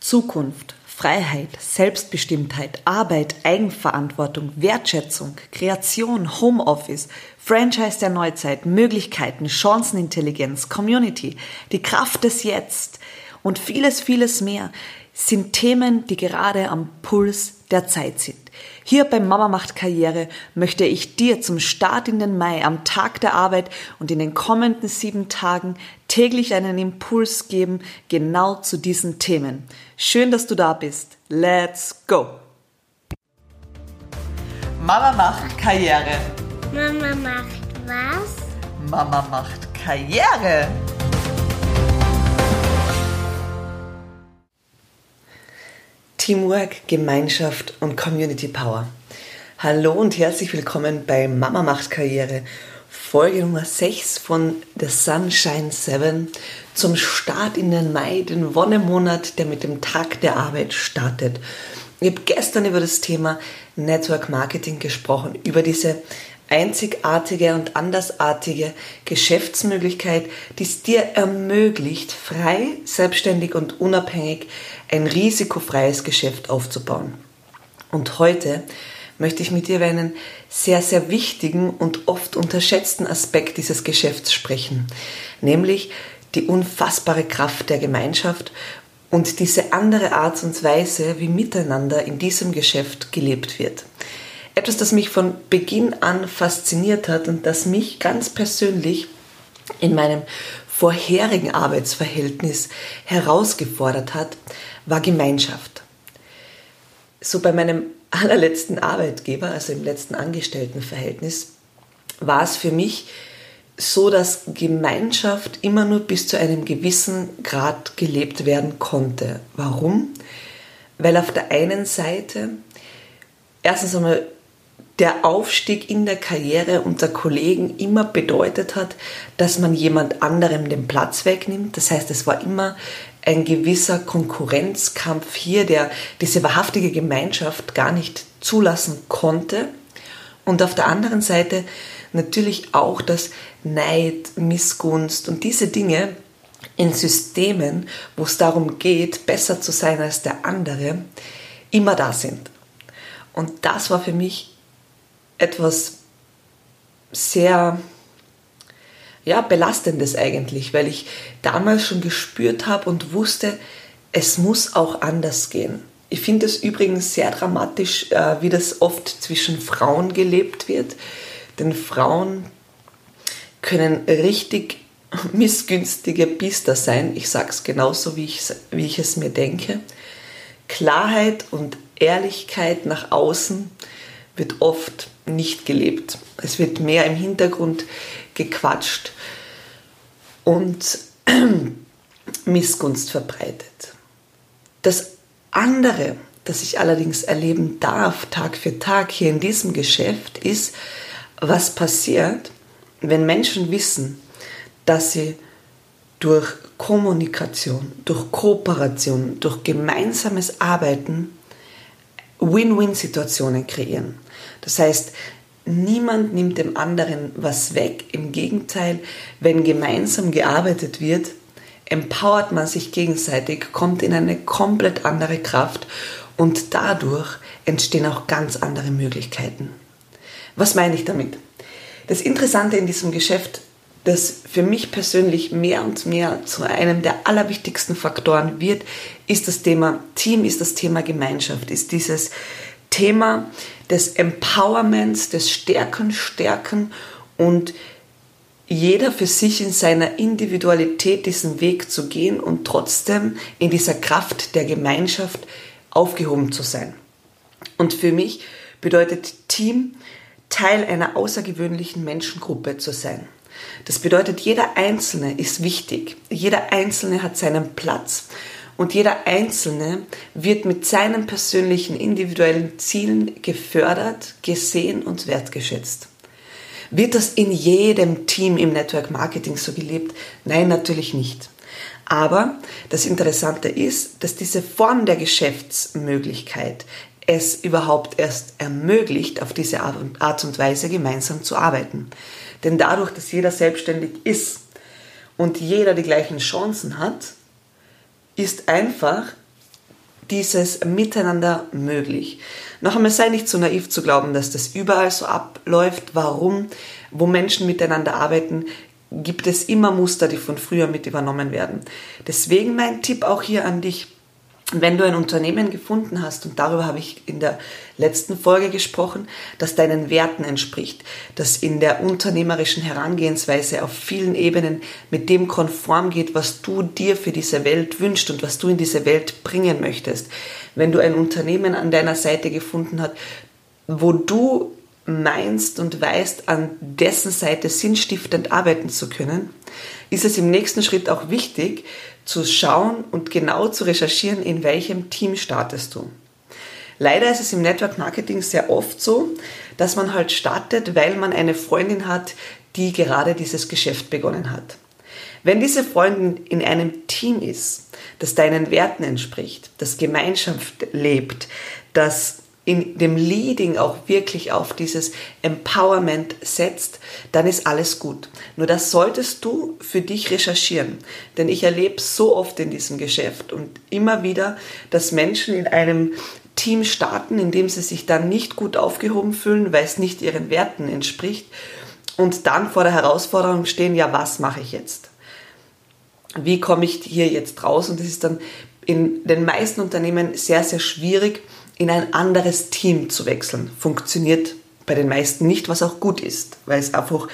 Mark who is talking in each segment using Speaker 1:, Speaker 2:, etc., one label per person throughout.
Speaker 1: Zukunft, Freiheit, Selbstbestimmtheit, Arbeit, Eigenverantwortung, Wertschätzung, Kreation, Homeoffice, Franchise der Neuzeit, Möglichkeiten, Chancenintelligenz, Community, die Kraft des Jetzt und vieles, vieles mehr sind Themen, die gerade am Puls der Zeit sind. Hier beim Mama macht Karriere möchte ich dir zum Start in den Mai am Tag der Arbeit und in den kommenden sieben Tagen täglich einen Impuls geben, genau zu diesen Themen. Schön, dass du da bist. Let's go! Mama macht Karriere.
Speaker 2: Mama macht was?
Speaker 1: Mama macht Karriere. Teamwork, Gemeinschaft und Community Power. Hallo und herzlich willkommen bei Mama macht Karriere, Folge Nummer 6 von The Sunshine 7 zum Start in den Mai, den Wonnemonat, der mit dem Tag der Arbeit startet. Ich habe gestern über das Thema Network Marketing gesprochen, über diese einzigartige und andersartige Geschäftsmöglichkeit, die es dir ermöglicht, frei, selbstständig und unabhängig ein risikofreies Geschäft aufzubauen. Und heute möchte ich mit dir über einen sehr, sehr wichtigen und oft unterschätzten Aspekt dieses Geschäfts sprechen, nämlich die unfassbare Kraft der Gemeinschaft und diese andere Art und Weise, wie miteinander in diesem Geschäft gelebt wird. Etwas, das mich von Beginn an fasziniert hat und das mich ganz persönlich in meinem vorherigen Arbeitsverhältnis herausgefordert hat, war Gemeinschaft. So bei meinem allerletzten Arbeitgeber, also im letzten Angestelltenverhältnis, war es für mich so, dass Gemeinschaft immer nur bis zu einem gewissen Grad gelebt werden konnte. Warum? Weil auf der einen Seite erstens einmal der Aufstieg in der Karriere unter Kollegen immer bedeutet hat, dass man jemand anderem den Platz wegnimmt. Das heißt, es war immer ein gewisser Konkurrenzkampf hier, der diese wahrhaftige Gemeinschaft gar nicht zulassen konnte. Und auf der anderen Seite natürlich auch das Neid, Missgunst und diese Dinge in Systemen, wo es darum geht, besser zu sein als der andere, immer da sind. Und das war für mich etwas sehr ja, belastendes eigentlich, weil ich damals schon gespürt habe und wusste, es muss auch anders gehen. Ich finde es übrigens sehr dramatisch, äh, wie das oft zwischen Frauen gelebt wird, denn Frauen können richtig missgünstige Biester sein. Ich sage es genauso, wie wie ich es mir denke. Klarheit und Ehrlichkeit nach außen wird oft nicht gelebt. Es wird mehr im Hintergrund gequatscht und Missgunst verbreitet. Das andere, das ich allerdings erleben darf, Tag für Tag hier in diesem Geschäft, ist, was passiert, wenn Menschen wissen, dass sie durch Kommunikation, durch Kooperation, durch gemeinsames Arbeiten Win-Win-Situationen kreieren. Das heißt, niemand nimmt dem anderen was weg. Im Gegenteil, wenn gemeinsam gearbeitet wird, empowert man sich gegenseitig, kommt in eine komplett andere Kraft und dadurch entstehen auch ganz andere Möglichkeiten. Was meine ich damit? Das Interessante in diesem Geschäft, das für mich persönlich mehr und mehr zu einem der allerwichtigsten Faktoren wird, ist das Thema Team, ist das Thema Gemeinschaft, ist dieses Thema des Empowerments, des Stärken, Stärken und jeder für sich in seiner Individualität diesen Weg zu gehen und trotzdem in dieser Kraft der Gemeinschaft aufgehoben zu sein. Und für mich bedeutet Team, Teil einer außergewöhnlichen Menschengruppe zu sein. Das bedeutet, jeder Einzelne ist wichtig. Jeder Einzelne hat seinen Platz und jeder Einzelne wird mit seinen persönlichen individuellen Zielen gefördert, gesehen und wertgeschätzt. Wird das in jedem Team im Network Marketing so gelebt? Nein, natürlich nicht. Aber das Interessante ist, dass diese Form der Geschäftsmöglichkeit es überhaupt erst ermöglicht, auf diese Art und Weise gemeinsam zu arbeiten. Denn dadurch, dass jeder selbstständig ist und jeder die gleichen Chancen hat, ist einfach dieses Miteinander möglich. Noch einmal sei nicht so naiv zu glauben, dass das überall so abläuft. Warum? Wo Menschen miteinander arbeiten, gibt es immer Muster, die von früher mit übernommen werden. Deswegen mein Tipp auch hier an dich wenn du ein Unternehmen gefunden hast, und darüber habe ich in der letzten Folge gesprochen, das deinen Werten entspricht, das in der unternehmerischen Herangehensweise auf vielen Ebenen mit dem konform geht, was du dir für diese Welt wünschst und was du in diese Welt bringen möchtest. Wenn du ein Unternehmen an deiner Seite gefunden hast, wo du meinst und weißt, an dessen Seite sinnstiftend arbeiten zu können, ist es im nächsten Schritt auch wichtig, zu schauen und genau zu recherchieren, in welchem Team startest du. Leider ist es im Network Marketing sehr oft so, dass man halt startet, weil man eine Freundin hat, die gerade dieses Geschäft begonnen hat. Wenn diese Freundin in einem Team ist, das deinen Werten entspricht, das Gemeinschaft lebt, das in dem Leading auch wirklich auf dieses Empowerment setzt, dann ist alles gut. Nur das solltest du für dich recherchieren. Denn ich erlebe so oft in diesem Geschäft und immer wieder, dass Menschen in einem Team starten, in dem sie sich dann nicht gut aufgehoben fühlen, weil es nicht ihren Werten entspricht und dann vor der Herausforderung stehen, ja, was mache ich jetzt? Wie komme ich hier jetzt raus? Und das ist dann in den meisten Unternehmen sehr, sehr schwierig, in ein anderes Team zu wechseln. Funktioniert bei den meisten nicht, was auch gut ist, weil es einfach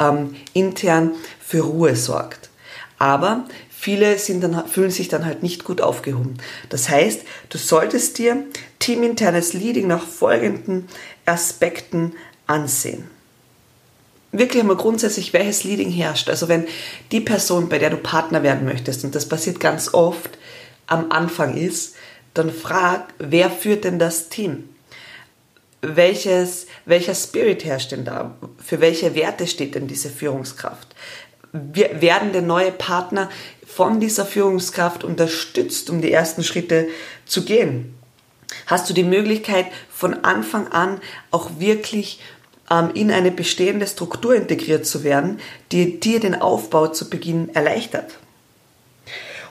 Speaker 1: ähm, intern für Ruhe sorgt. Aber viele sind dann, fühlen sich dann halt nicht gut aufgehoben. Das heißt, du solltest dir teaminternes Leading nach folgenden Aspekten ansehen. Wirklich einmal grundsätzlich, welches Leading herrscht. Also wenn die Person, bei der du Partner werden möchtest, und das passiert ganz oft am Anfang ist, dann frag, wer führt denn das Team? Welches, welcher Spirit herrscht denn da? Für welche Werte steht denn diese Führungskraft? Werden denn neue Partner von dieser Führungskraft unterstützt, um die ersten Schritte zu gehen? Hast du die Möglichkeit, von Anfang an auch wirklich ähm, in eine bestehende Struktur integriert zu werden, die dir den Aufbau zu Beginn erleichtert?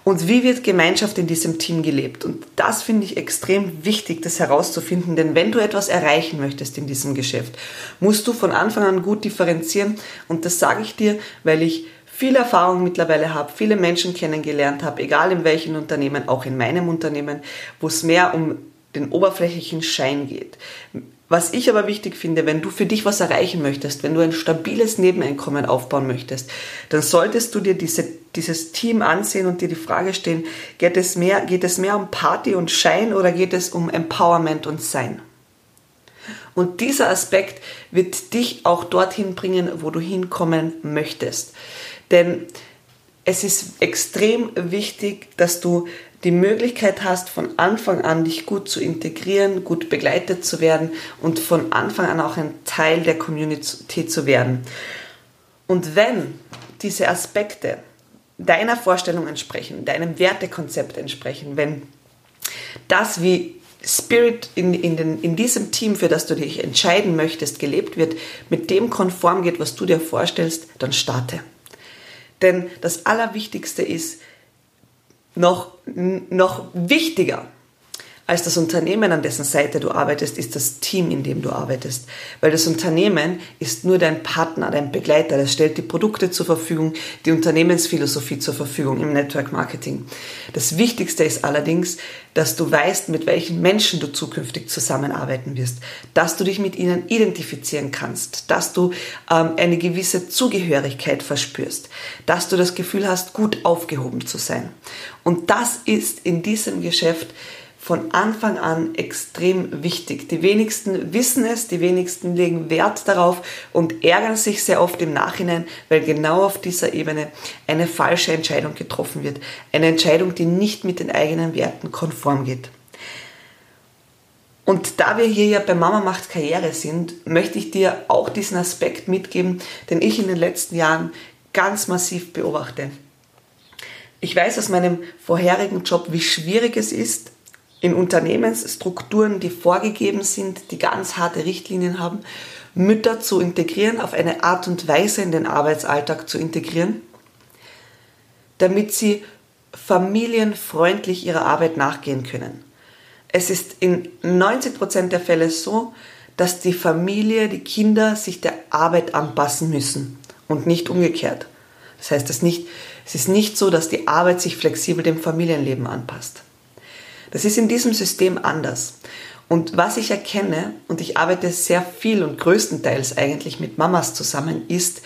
Speaker 1: Und wie wird Gemeinschaft in diesem Team gelebt? Und das finde ich extrem wichtig, das herauszufinden, denn wenn du etwas erreichen möchtest in diesem Geschäft, musst du von Anfang an gut differenzieren. Und das sage ich dir, weil ich viel Erfahrung mittlerweile habe, viele Menschen kennengelernt habe, egal in welchem Unternehmen, auch in meinem Unternehmen, wo es mehr um den oberflächlichen Schein geht. Was ich aber wichtig finde, wenn du für dich was erreichen möchtest, wenn du ein stabiles Nebeneinkommen aufbauen möchtest, dann solltest du dir diese, dieses Team ansehen und dir die Frage stellen, geht es, mehr, geht es mehr um Party und Schein oder geht es um Empowerment und Sein? Und dieser Aspekt wird dich auch dorthin bringen, wo du hinkommen möchtest. Denn es ist extrem wichtig, dass du die Möglichkeit hast, von Anfang an dich gut zu integrieren, gut begleitet zu werden und von Anfang an auch ein Teil der Community zu werden. Und wenn diese Aspekte deiner Vorstellung entsprechen, deinem Wertekonzept entsprechen, wenn das wie Spirit in, in, den, in diesem Team, für das du dich entscheiden möchtest, gelebt wird, mit dem konform geht, was du dir vorstellst, dann starte. Denn das Allerwichtigste ist, noch, noch wichtiger als das Unternehmen, an dessen Seite du arbeitest, ist das Team, in dem du arbeitest. Weil das Unternehmen ist nur dein Partner, dein Begleiter. Das stellt die Produkte zur Verfügung, die Unternehmensphilosophie zur Verfügung im Network Marketing. Das Wichtigste ist allerdings, dass du weißt, mit welchen Menschen du zukünftig zusammenarbeiten wirst, dass du dich mit ihnen identifizieren kannst, dass du ähm, eine gewisse Zugehörigkeit verspürst, dass du das Gefühl hast, gut aufgehoben zu sein. Und das ist in diesem Geschäft von Anfang an extrem wichtig. Die wenigsten wissen es, die wenigsten legen Wert darauf und ärgern sich sehr oft im Nachhinein, weil genau auf dieser Ebene eine falsche Entscheidung getroffen wird. Eine Entscheidung, die nicht mit den eigenen Werten konform geht. Und da wir hier ja bei Mama macht Karriere sind, möchte ich dir auch diesen Aspekt mitgeben, den ich in den letzten Jahren ganz massiv beobachte. Ich weiß aus meinem vorherigen Job, wie schwierig es ist, in Unternehmensstrukturen, die vorgegeben sind, die ganz harte Richtlinien haben, Mütter zu integrieren, auf eine Art und Weise in den Arbeitsalltag zu integrieren, damit sie familienfreundlich ihrer Arbeit nachgehen können. es ist in 90% der Fälle so, dass die Familie, die Kinder sich der Arbeit anpassen müssen und nicht umgekehrt. Das heißt, es, es ist nicht so, dass die Arbeit sich flexibel dem Familienleben anpasst. Das ist in diesem System anders. Und was ich erkenne, und ich arbeite sehr viel und größtenteils eigentlich mit Mamas zusammen, ist,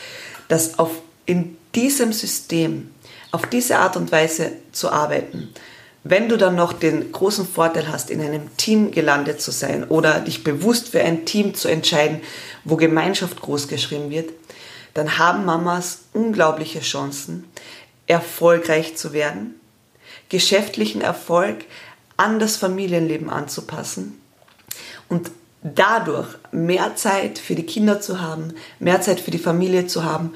Speaker 1: dass auf, in diesem System, auf diese Art und Weise zu arbeiten, wenn du dann noch den großen Vorteil hast, in einem Team gelandet zu sein oder dich bewusst für ein Team zu entscheiden, wo Gemeinschaft groß geschrieben wird, dann haben Mamas unglaubliche Chancen, erfolgreich zu werden, geschäftlichen Erfolg an das Familienleben anzupassen und dadurch mehr Zeit für die Kinder zu haben, mehr Zeit für die Familie zu haben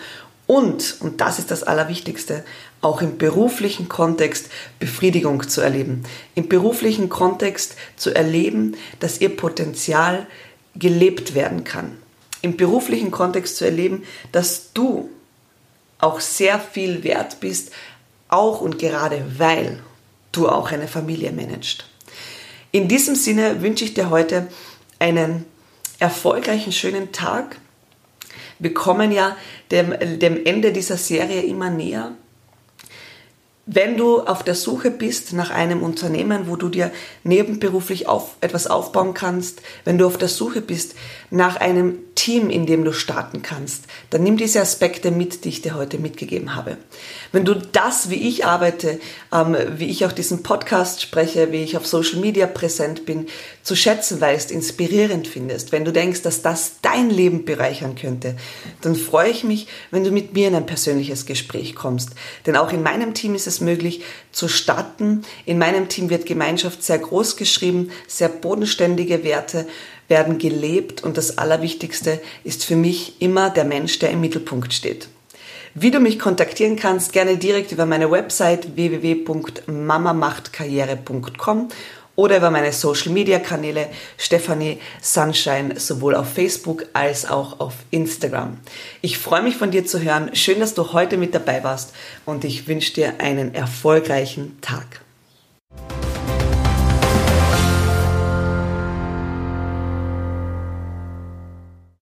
Speaker 1: und, und das ist das Allerwichtigste, auch im beruflichen Kontext Befriedigung zu erleben. Im beruflichen Kontext zu erleben, dass ihr Potenzial gelebt werden kann. Im beruflichen Kontext zu erleben, dass du auch sehr viel wert bist, auch und gerade weil du auch eine Familie managst. In diesem Sinne wünsche ich dir heute einen erfolgreichen, schönen Tag wir kommen ja dem, dem Ende dieser Serie immer näher. Wenn du auf der Suche bist nach einem Unternehmen, wo du dir nebenberuflich auf, etwas aufbauen kannst, wenn du auf der Suche bist nach einem Team, in dem du starten kannst, dann nimm diese Aspekte mit, die ich dir heute mitgegeben habe. Wenn du das, wie ich arbeite, ähm, wie ich auch diesen Podcast spreche, wie ich auf Social Media präsent bin, zu schätzen weißt, inspirierend findest, wenn du denkst, dass das dein Leben bereichern könnte, dann freue ich mich, wenn du mit mir in ein persönliches Gespräch kommst. Denn auch in meinem Team ist es möglich zu starten. In meinem Team wird Gemeinschaft sehr groß geschrieben, sehr bodenständige Werte werden gelebt und das Allerwichtigste ist für mich immer der Mensch, der im Mittelpunkt steht. Wie du mich kontaktieren kannst, gerne direkt über meine Website www.mamamachtkarriere.com oder über meine Social Media Kanäle Stephanie Sunshine sowohl auf Facebook als auch auf Instagram. Ich freue mich von dir zu hören. Schön, dass du heute mit dabei warst und ich wünsche dir einen erfolgreichen Tag.